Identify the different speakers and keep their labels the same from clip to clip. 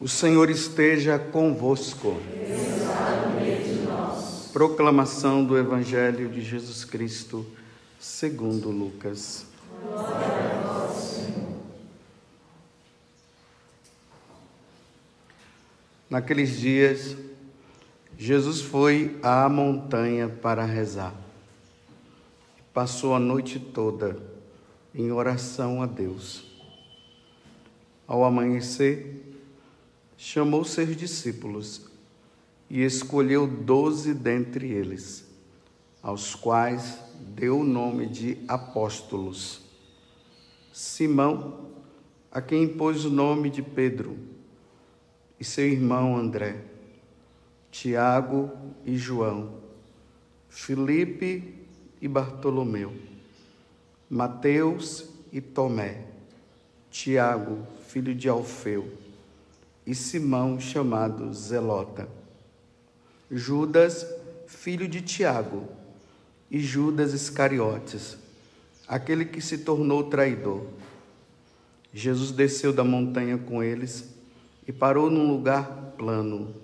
Speaker 1: O Senhor esteja convosco. Proclamação do Evangelho de Jesus Cristo, segundo Lucas. Naqueles dias, Jesus foi à montanha para rezar. Passou a noite toda em oração a Deus. Ao amanhecer, chamou seus discípulos e escolheu doze dentre eles, aos quais deu o nome de apóstolos. Simão, a quem impôs o nome de Pedro, e seu irmão André, Tiago e João, Filipe e Bartolomeu, Mateus e Tomé, Tiago, filho de Alfeu, e Simão, chamado Zelota. Judas, filho de Tiago, e Judas Iscariotes, aquele que se tornou traidor. Jesus desceu da montanha com eles e parou num lugar plano.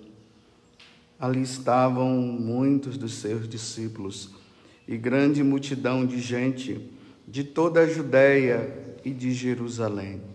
Speaker 1: Ali estavam muitos dos seus discípulos e grande multidão de gente de toda a Judéia e de Jerusalém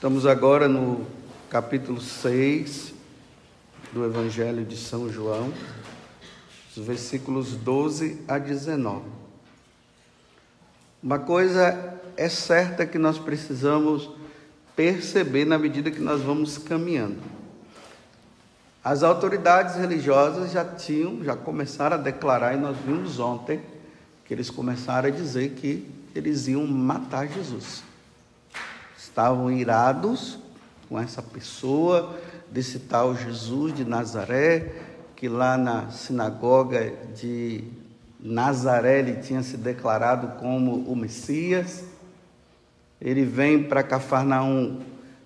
Speaker 1: Estamos agora no capítulo 6 do Evangelho de São João, os versículos 12 a 19. Uma coisa é certa que nós precisamos perceber na medida que nós vamos caminhando. As autoridades religiosas já tinham, já começaram a declarar, e nós vimos ontem, que eles começaram a dizer que eles iam matar Jesus. Estavam irados com essa pessoa, desse tal Jesus de Nazaré, que lá na sinagoga de Nazaré ele tinha se declarado como o Messias. Ele vem para Cafarnaum,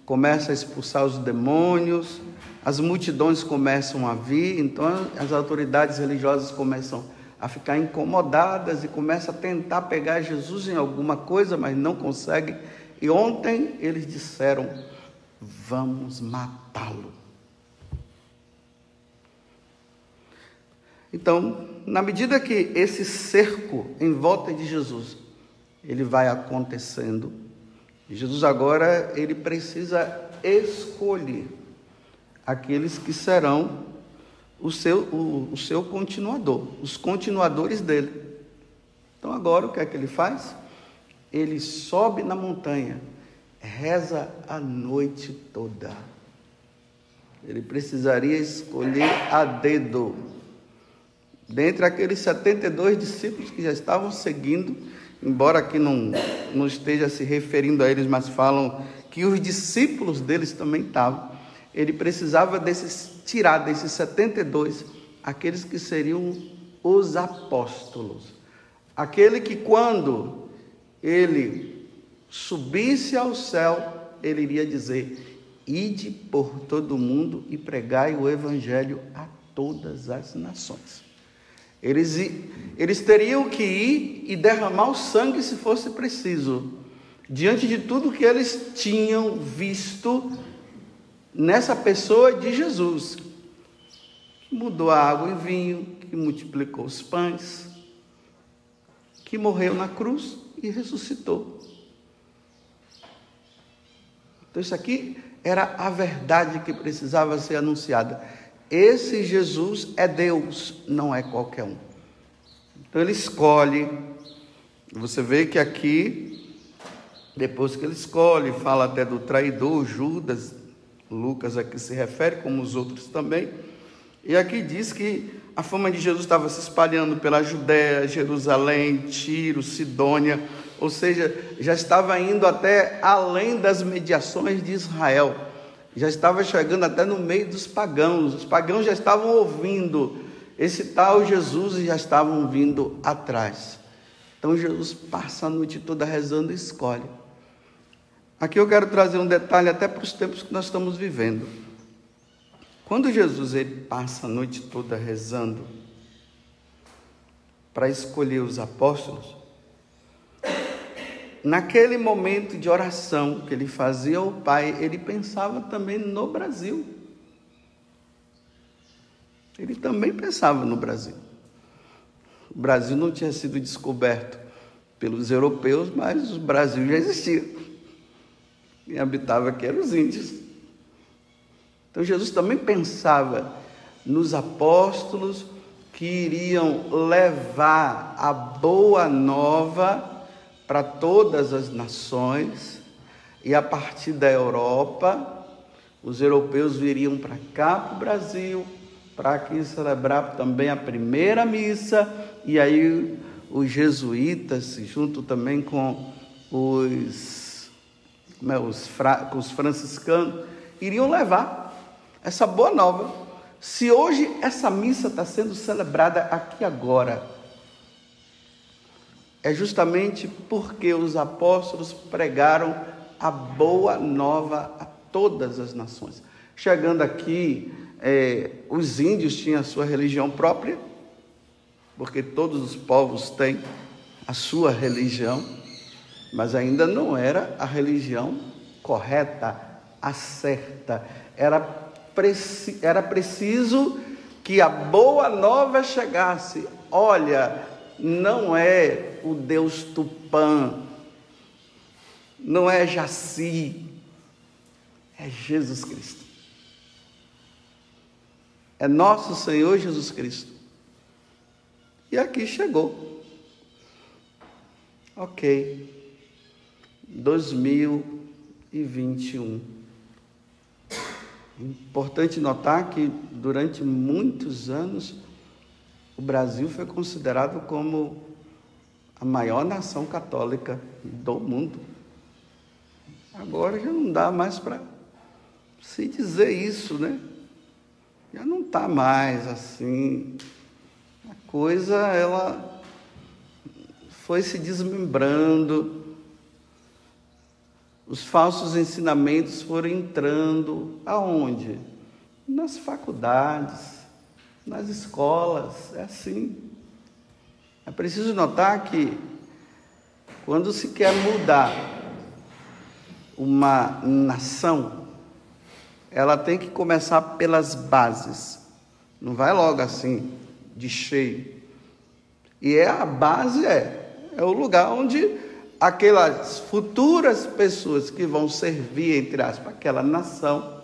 Speaker 1: começa a expulsar os demônios, as multidões começam a vir, então as autoridades religiosas começam a ficar incomodadas e começam a tentar pegar Jesus em alguma coisa, mas não conseguem. E ontem eles disseram: vamos matá-lo. Então, na medida que esse cerco em volta de Jesus ele vai acontecendo, Jesus agora ele precisa escolher aqueles que serão o seu, o, o seu continuador, os continuadores dele. Então agora o que é que ele faz? Ele sobe na montanha, reza a noite toda. Ele precisaria escolher a dedo. Dentre aqueles 72 discípulos que já estavam seguindo, embora aqui não, não esteja se referindo a eles, mas falam que os discípulos deles também estavam ele precisava desses, tirar desses 72 aqueles que seriam os apóstolos. Aquele que, quando ele subisse ao céu, ele iria dizer: Ide por todo o mundo e pregai o evangelho a todas as nações. Eles, eles teriam que ir e derramar o sangue se fosse preciso, diante de tudo que eles tinham visto nessa pessoa de Jesus, que mudou a água em vinho, que multiplicou os pães, que morreu na cruz e ressuscitou. Então, isso aqui era a verdade que precisava ser anunciada. Esse Jesus é Deus, não é qualquer um. Então, ele escolhe. Você vê que aqui, depois que ele escolhe, fala até do traidor Judas, Lucas aqui se refere, como os outros também. E aqui diz que a fama de Jesus estava se espalhando pela Judéia, Jerusalém, Tiro, Sidônia, ou seja, já estava indo até além das mediações de Israel, já estava chegando até no meio dos pagãos, os pagãos já estavam ouvindo esse tal Jesus e já estavam vindo atrás. Então Jesus passa a noite toda rezando e escolhe. Aqui eu quero trazer um detalhe até para os tempos que nós estamos vivendo. Quando Jesus ele passa a noite toda rezando para escolher os apóstolos, naquele momento de oração que ele fazia ao Pai, ele pensava também no Brasil. Ele também pensava no Brasil. O Brasil não tinha sido descoberto pelos europeus, mas o Brasil já existia. Quem habitava aqui eram os índios. Então Jesus também pensava nos apóstolos que iriam levar a boa nova para todas as nações, e a partir da Europa, os europeus viriam para cá, para o Brasil, para aqui celebrar também a primeira missa, e aí os jesuítas, junto também com os, é, os, os franciscanos, iriam levar essa boa nova. Se hoje essa missa está sendo celebrada aqui agora, é justamente porque os apóstolos pregaram a boa nova a todas as nações. Chegando aqui, é, os índios tinham a sua religião própria, porque todos os povos têm a sua religião, mas ainda não era a religião correta, a certa. Era, preci era preciso que a boa nova chegasse. Olha, não é o Deus Tupã, não é Jaci, é Jesus Cristo é nosso Senhor Jesus Cristo. E aqui chegou. Ok. 2021. Importante notar que durante muitos anos o Brasil foi considerado como a maior nação católica do mundo. Agora já não dá mais para se dizer isso, né? já não está mais assim. A coisa, ela foi se desmembrando, os falsos ensinamentos foram entrando aonde? Nas faculdades, nas escolas, é assim. É preciso notar que quando se quer mudar uma nação, ela tem que começar pelas bases. Não vai logo assim, de cheio. E é a base é, é o lugar onde aquelas futuras pessoas que vão servir, entre aspas, aquela nação,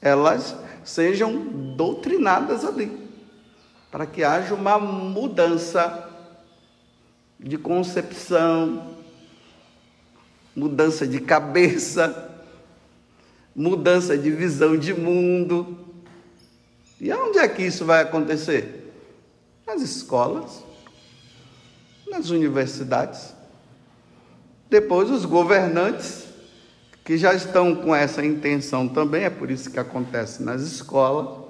Speaker 1: elas sejam doutrinadas ali, para que haja uma mudança de concepção, mudança de cabeça, mudança de visão de mundo. E onde é que isso vai acontecer? Nas escolas, nas universidades. Depois, os governantes, que já estão com essa intenção também, é por isso que acontece nas escolas.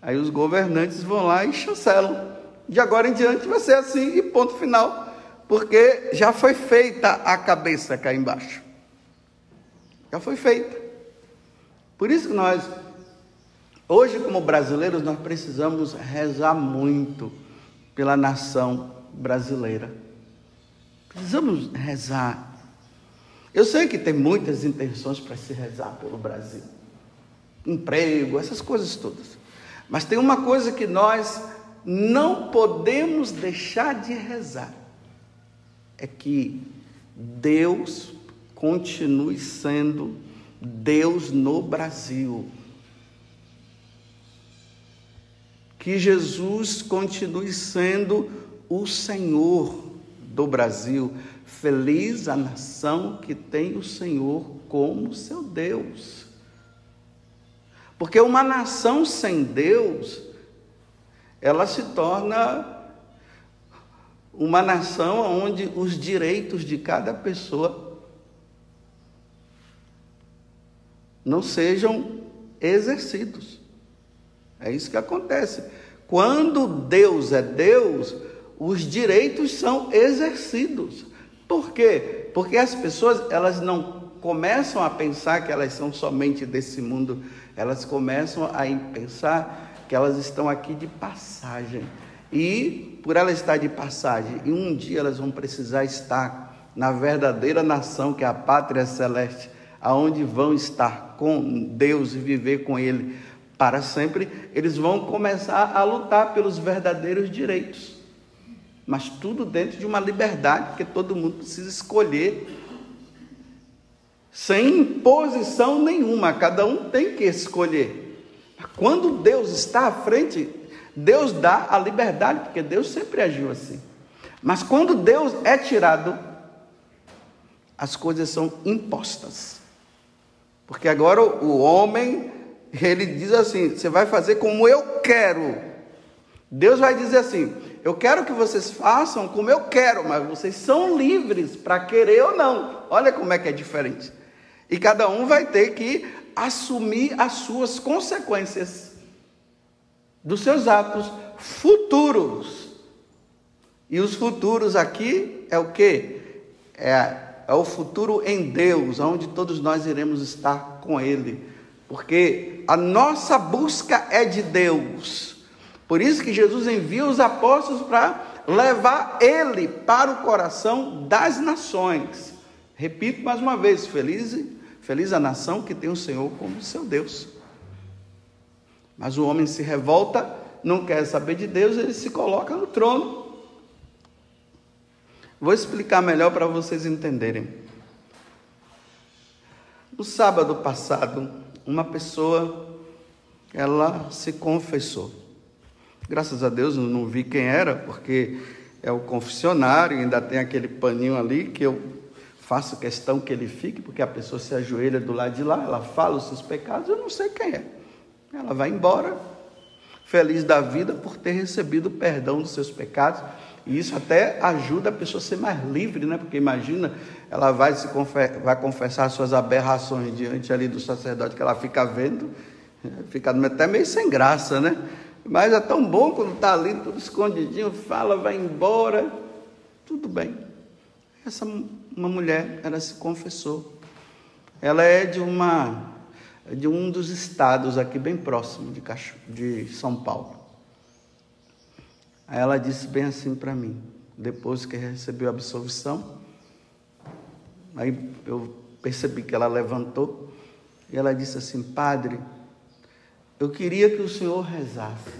Speaker 1: Aí os governantes vão lá e chancelam. De agora em diante vai ser assim e ponto final, porque já foi feita a cabeça cá embaixo. Já foi feita. Por isso que nós, hoje como brasileiros, nós precisamos rezar muito pela nação brasileira. Precisamos rezar. Eu sei que tem muitas intenções para se rezar pelo Brasil. Emprego, essas coisas todas. Mas tem uma coisa que nós não podemos deixar de rezar. É que Deus continue sendo Deus no Brasil. Que Jesus continue sendo o Senhor do Brasil. Feliz a nação que tem o Senhor como seu Deus. Porque uma nação sem Deus ela se torna uma nação onde os direitos de cada pessoa não sejam exercidos. É isso que acontece. Quando Deus é Deus, os direitos são exercidos. Por quê? Porque as pessoas, elas não começam a pensar que elas são somente desse mundo, elas começam a pensar que elas estão aqui de passagem. E por ela estar de passagem, e um dia elas vão precisar estar na verdadeira nação que é a pátria celeste, aonde vão estar com Deus e viver com ele para sempre, eles vão começar a lutar pelos verdadeiros direitos. Mas tudo dentro de uma liberdade, porque todo mundo precisa escolher sem imposição nenhuma, cada um tem que escolher. Quando Deus está à frente, Deus dá a liberdade, porque Deus sempre agiu assim. Mas quando Deus é tirado, as coisas são impostas. Porque agora o homem, ele diz assim: você vai fazer como eu quero. Deus vai dizer assim: eu quero que vocês façam como eu quero, mas vocês são livres para querer ou não. Olha como é que é diferente. E cada um vai ter que assumir as suas consequências dos seus atos futuros. E os futuros aqui é o que? É, é o futuro em Deus, onde todos nós iremos estar com Ele. Porque a nossa busca é de Deus. Por isso que Jesus envia os apóstolos para levar Ele para o coração das nações. Repito mais uma vez: feliz, feliz a nação que tem o Senhor como seu Deus. Mas o homem se revolta, não quer saber de Deus, ele se coloca no trono. Vou explicar melhor para vocês entenderem. No sábado passado, uma pessoa ela se confessou. Graças a Deus eu não vi quem era, porque é o confessionário, ainda tem aquele paninho ali que eu faço questão que ele fique, porque a pessoa se ajoelha do lado de lá, ela fala os seus pecados, eu não sei quem é. Ela vai embora, feliz da vida por ter recebido o perdão dos seus pecados. E isso até ajuda a pessoa a ser mais livre, né? Porque imagina, ela vai se vai confessar suas aberrações diante ali do sacerdote que ela fica vendo, fica até meio sem graça, né? Mas é tão bom quando está ali tudo escondidinho, fala, vai embora, tudo bem. Essa uma mulher, ela se confessou. Ela é de uma de um dos estados aqui bem próximo de, Cacho, de São Paulo. Aí ela disse bem assim para mim, depois que recebeu a absolvição, aí eu percebi que ela levantou e ela disse assim: Padre, eu queria que o senhor rezasse,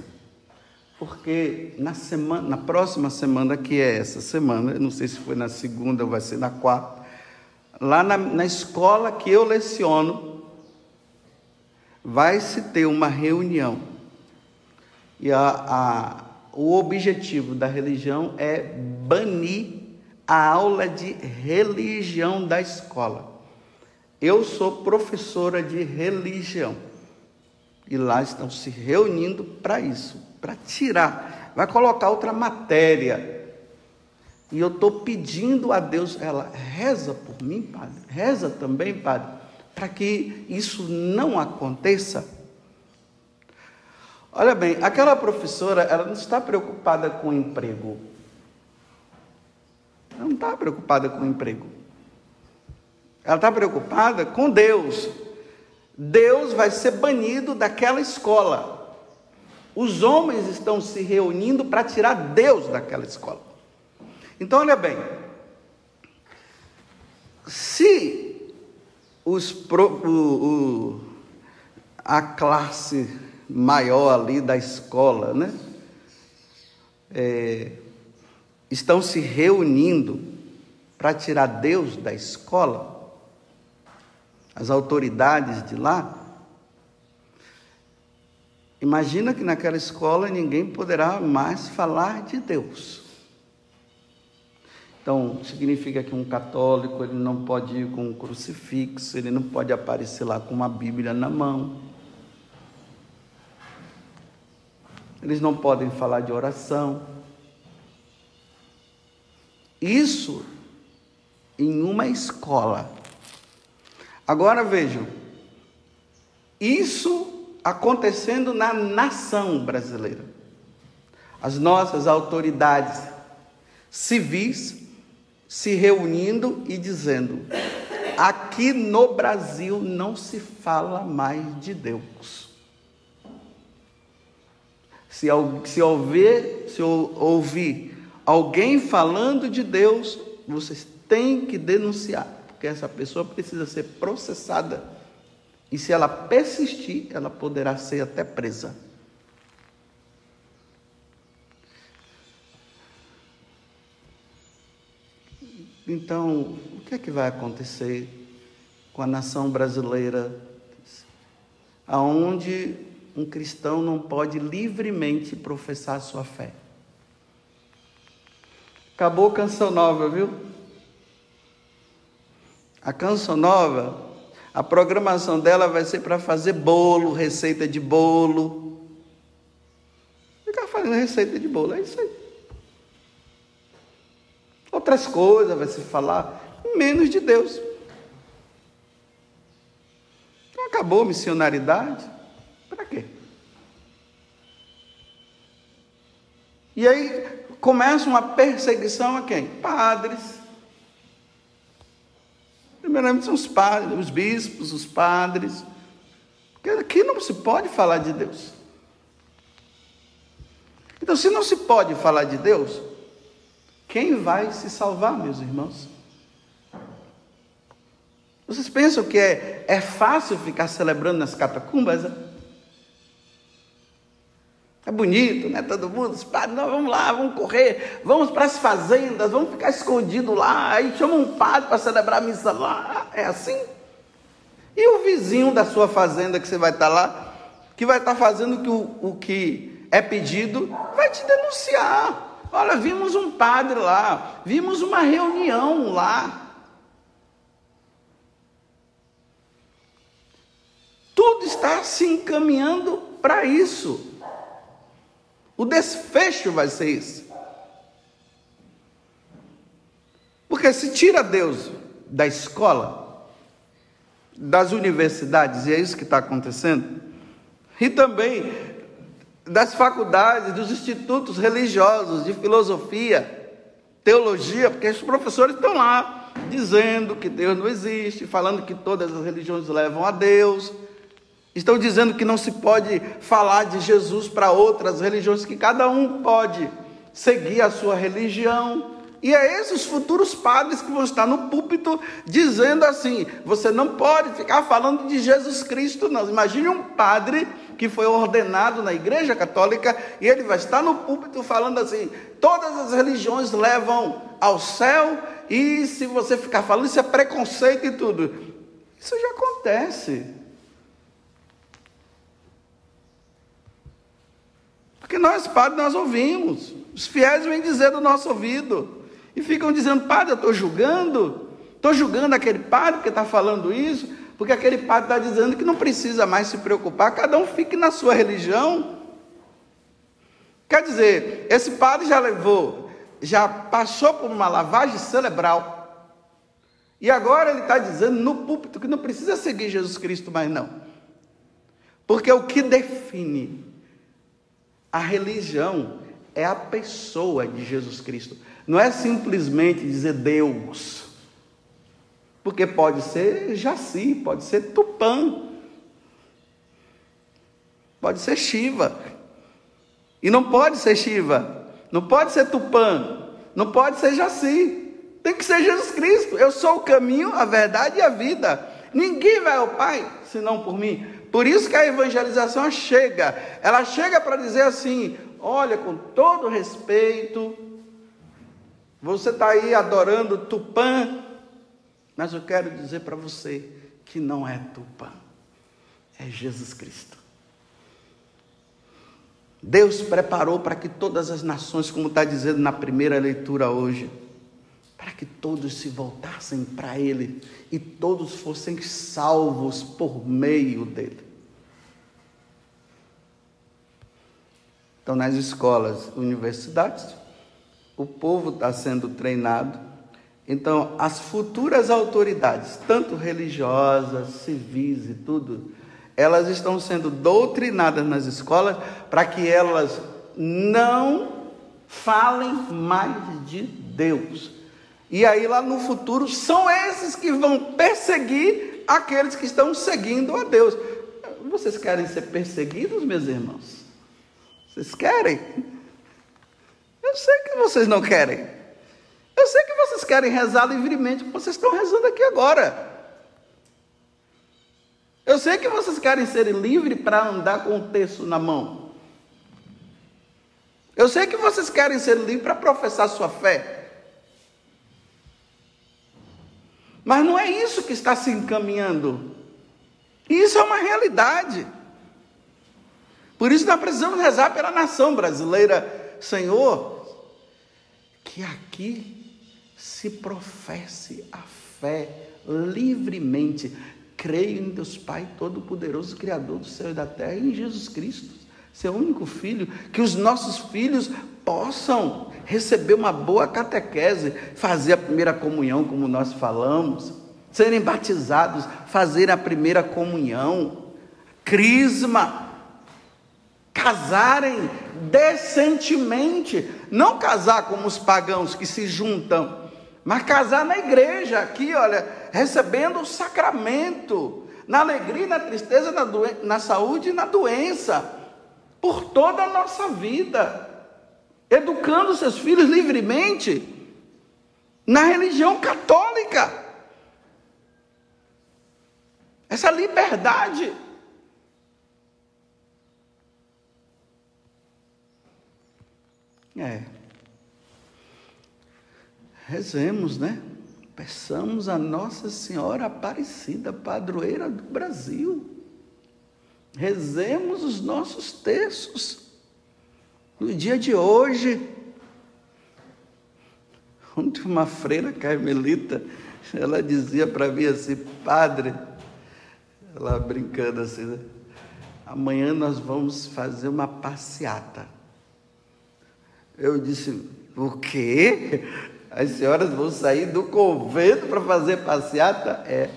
Speaker 1: porque na semana, na próxima semana, que é essa semana, não sei se foi na segunda ou vai ser na quarta, lá na, na escola que eu leciono, vai se ter uma reunião. E a, a, o objetivo da religião é banir a aula de religião da escola. Eu sou professora de religião. E lá estão se reunindo para isso, para tirar. Vai colocar outra matéria. E eu estou pedindo a Deus, ela reza por mim, padre. Reza também, padre, para que isso não aconteça. Olha bem, aquela professora, ela não está preocupada com o emprego. Ela não está preocupada com o emprego. Ela está preocupada com Deus. Deus vai ser banido daquela escola. Os homens estão se reunindo para tirar Deus daquela escola. Então, olha bem, se os, o, o, a classe maior ali da escola, né, é, estão se reunindo para tirar Deus da escola, as autoridades de lá, imagina que naquela escola ninguém poderá mais falar de Deus. Então, significa que um católico ele não pode ir com um crucifixo, ele não pode aparecer lá com uma Bíblia na mão. eles não podem falar de oração. Isso em uma escola. Agora vejam, isso acontecendo na nação brasileira. As nossas autoridades civis se reunindo e dizendo: aqui no Brasil não se fala mais de Deus. Se, se, ouvir, se ouvir alguém falando de Deus, vocês têm que denunciar, essa pessoa precisa ser processada. E se ela persistir, ela poderá ser até presa. Então, o que é que vai acontecer com a nação brasileira, aonde um cristão não pode livremente professar sua fé? Acabou a canção nova, viu? A canção nova, a programação dela vai ser para fazer bolo, receita de bolo. Ficar fazendo receita de bolo, é isso aí. Outras coisas vai se falar, menos de Deus. Então acabou a missionaridade? Para quê? E aí começa uma perseguição a quem? Padres. Primeiramente são os padres, os bispos, os padres. Porque aqui não se pode falar de Deus. Então, se não se pode falar de Deus, quem vai se salvar, meus irmãos? Vocês pensam que é, é fácil ficar celebrando nas catacumbas? É? bonito, né? Todo mundo, padres, não, vamos lá, vamos correr, vamos para as fazendas, vamos ficar escondido lá, aí chama um padre para celebrar a missa lá. É assim? E o vizinho da sua fazenda que você vai estar lá, que vai estar fazendo o, o que é pedido, vai te denunciar. Olha, vimos um padre lá, vimos uma reunião lá. Tudo está se encaminhando para isso. O desfecho vai ser isso. Porque se tira Deus da escola, das universidades, e é isso que está acontecendo, e também das faculdades, dos institutos religiosos de filosofia, teologia, porque os professores estão lá dizendo que Deus não existe, falando que todas as religiões levam a Deus, estão dizendo que não se pode falar de Jesus para outras religiões, que cada um pode seguir a sua religião. E é esses futuros padres que vão estar no púlpito dizendo assim: você não pode ficar falando de Jesus Cristo, não. Imagine um padre que foi ordenado na Igreja Católica e ele vai estar no púlpito falando assim: todas as religiões levam ao céu e se você ficar falando isso é preconceito e tudo. Isso já acontece. Porque nós, padres, nós ouvimos. Os fiéis vêm dizer do nosso ouvido. E ficam dizendo, padre, eu estou julgando, estou julgando aquele padre porque está falando isso, porque aquele padre está dizendo que não precisa mais se preocupar, cada um fique na sua religião. Quer dizer, esse padre já levou, já passou por uma lavagem cerebral, e agora ele está dizendo no púlpito que não precisa seguir Jesus Cristo mais não. Porque o que define a religião é a pessoa de Jesus Cristo. Não é simplesmente dizer Deus. Porque pode ser Jaci, pode ser Tupã, pode ser Shiva. E não pode ser Shiva, não pode ser Tupã, não pode ser Jaci. Tem que ser Jesus Cristo. Eu sou o caminho, a verdade e a vida. Ninguém vai ao Pai senão por mim. Por isso que a evangelização chega. Ela chega para dizer assim: olha, com todo respeito, você está aí adorando Tupã, mas eu quero dizer para você que não é Tupã, é Jesus Cristo. Deus preparou para que todas as nações, como está dizendo na primeira leitura hoje, para que todos se voltassem para Ele e todos fossem salvos por meio dele. Então, nas escolas, universidades, o povo está sendo treinado. Então, as futuras autoridades, tanto religiosas, civis e tudo, elas estão sendo doutrinadas nas escolas para que elas não falem mais de Deus. E aí, lá no futuro, são esses que vão perseguir aqueles que estão seguindo a Deus. Vocês querem ser perseguidos, meus irmãos? Vocês querem? Eu sei que vocês não querem. Eu sei que vocês querem rezar livremente, como vocês estão rezando aqui agora. Eu sei que vocês querem ser livres para andar com o texto na mão. Eu sei que vocês querem ser livres para professar sua fé. Mas não é isso que está se encaminhando. Isso é uma realidade. Por isso nós precisamos rezar pela nação brasileira, Senhor, que aqui se professe a fé livremente. Creio em Deus Pai Todo-Poderoso, Criador do céu e da terra, e em Jesus Cristo, seu único filho, que os nossos filhos possam receber uma boa catequese, fazer a primeira comunhão, como nós falamos, serem batizados, fazer a primeira comunhão, crisma, casarem decentemente, não casar como os pagãos que se juntam, mas casar na igreja, aqui, olha, recebendo o sacramento, na alegria, na tristeza, na, na saúde e na doença, por toda a nossa vida, educando seus filhos livremente na religião católica. Essa liberdade. É. Rezemos, né? Peçamos a Nossa Senhora Aparecida, padroeira do Brasil. Rezemos os nossos textos. No dia de hoje, ontem uma freira carmelita, ela dizia para mim assim, padre, ela brincando assim, né? amanhã nós vamos fazer uma passeata. Eu disse: O quê? As senhoras vão sair do convento para fazer passeata? É.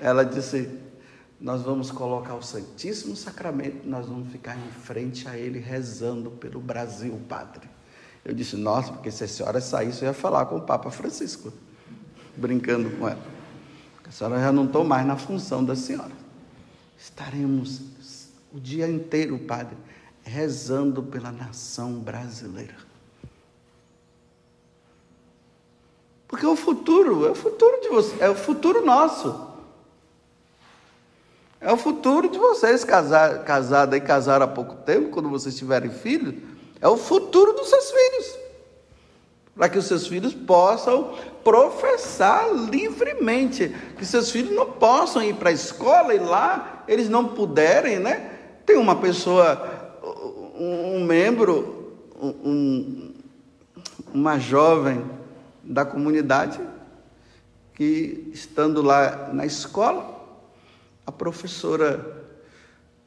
Speaker 1: Ela disse: Nós vamos colocar o Santíssimo Sacramento, nós vamos ficar em frente a ele rezando pelo Brasil, padre. Eu disse: Nossa, porque se a senhora saísse, eu ia falar com o Papa Francisco, brincando com ela. A senhora já não estou mais na função da senhora. Estaremos o dia inteiro, padre, rezando pela nação brasileira. Porque o futuro, é o futuro de você, é o futuro nosso. É o futuro de vocês casar, casada e casaram há pouco tempo, quando vocês tiverem filhos, é o futuro dos seus filhos. Para que os seus filhos possam professar livremente, que seus filhos não possam ir para a escola e lá eles não puderem, né? Tem uma pessoa um, membro, um, uma jovem da comunidade, que estando lá na escola, a professora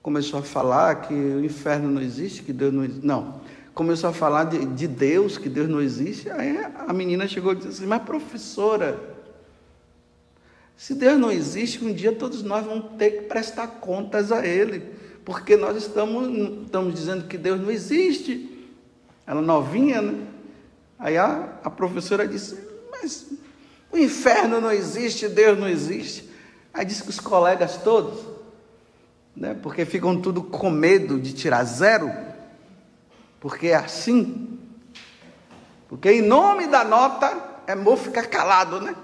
Speaker 1: começou a falar que o inferno não existe, que Deus não existe. Não, começou a falar de, de Deus, que Deus não existe. Aí a menina chegou e disse assim: Mas professora, se Deus não existe, um dia todos nós vamos ter que prestar contas a Ele porque nós estamos, estamos dizendo que Deus não existe. Ela novinha, né? Aí a, a professora disse, mas o inferno não existe, Deus não existe. Aí disse que os colegas todos, né, porque ficam tudo com medo de tirar zero, porque é assim. Porque em nome da nota é bom ficar calado, né?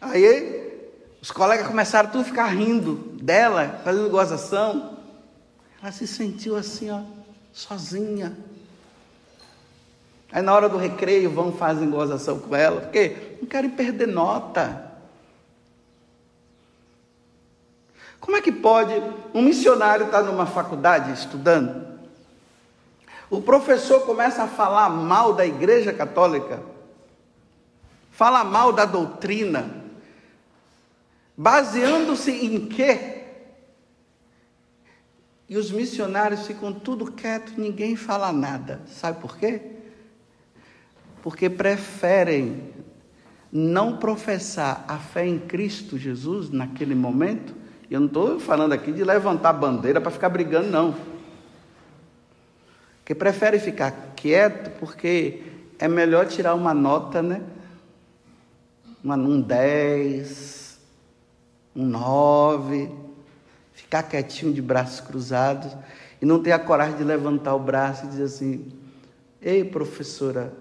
Speaker 1: Aí os colegas começaram tudo a ficar rindo dela, fazendo gozação. Ela se sentiu assim, ó, sozinha. Aí na hora do recreio vão fazer gozação com ela, porque não querem perder nota. Como é que pode um missionário estar numa faculdade estudando? O professor começa a falar mal da igreja católica, fala mal da doutrina, Baseando-se em quê? E os missionários ficam tudo quieto, ninguém fala nada. Sabe por quê? Porque preferem não professar a fé em Cristo Jesus naquele momento. Eu não estou falando aqui de levantar bandeira para ficar brigando, não. Que prefere ficar quieto porque é melhor tirar uma nota, né? Uma, um 10, um 9, ficar quietinho de braços cruzados e não ter a coragem de levantar o braço e dizer assim: Ei, professora,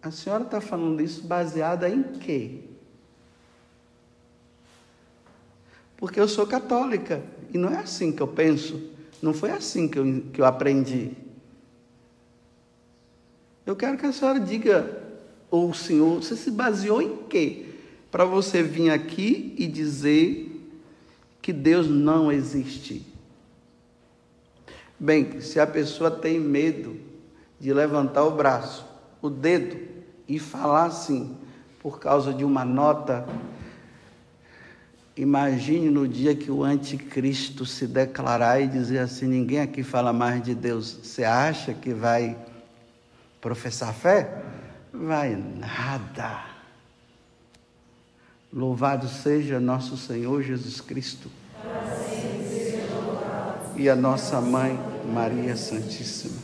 Speaker 1: a senhora está falando isso baseada em quê? Porque eu sou católica e não é assim que eu penso, não foi assim que eu, que eu aprendi. Eu quero que a senhora diga, ou o senhor, você se baseou em quê? Para você vir aqui e dizer que Deus não existe. Bem, se a pessoa tem medo de levantar o braço, o dedo, e falar assim, por causa de uma nota, imagine no dia que o anticristo se declarar e dizer assim: ninguém aqui fala mais de Deus. Você acha que vai professar fé? Vai nada. Louvado seja nosso Senhor Jesus Cristo. E a nossa mãe Maria Santíssima.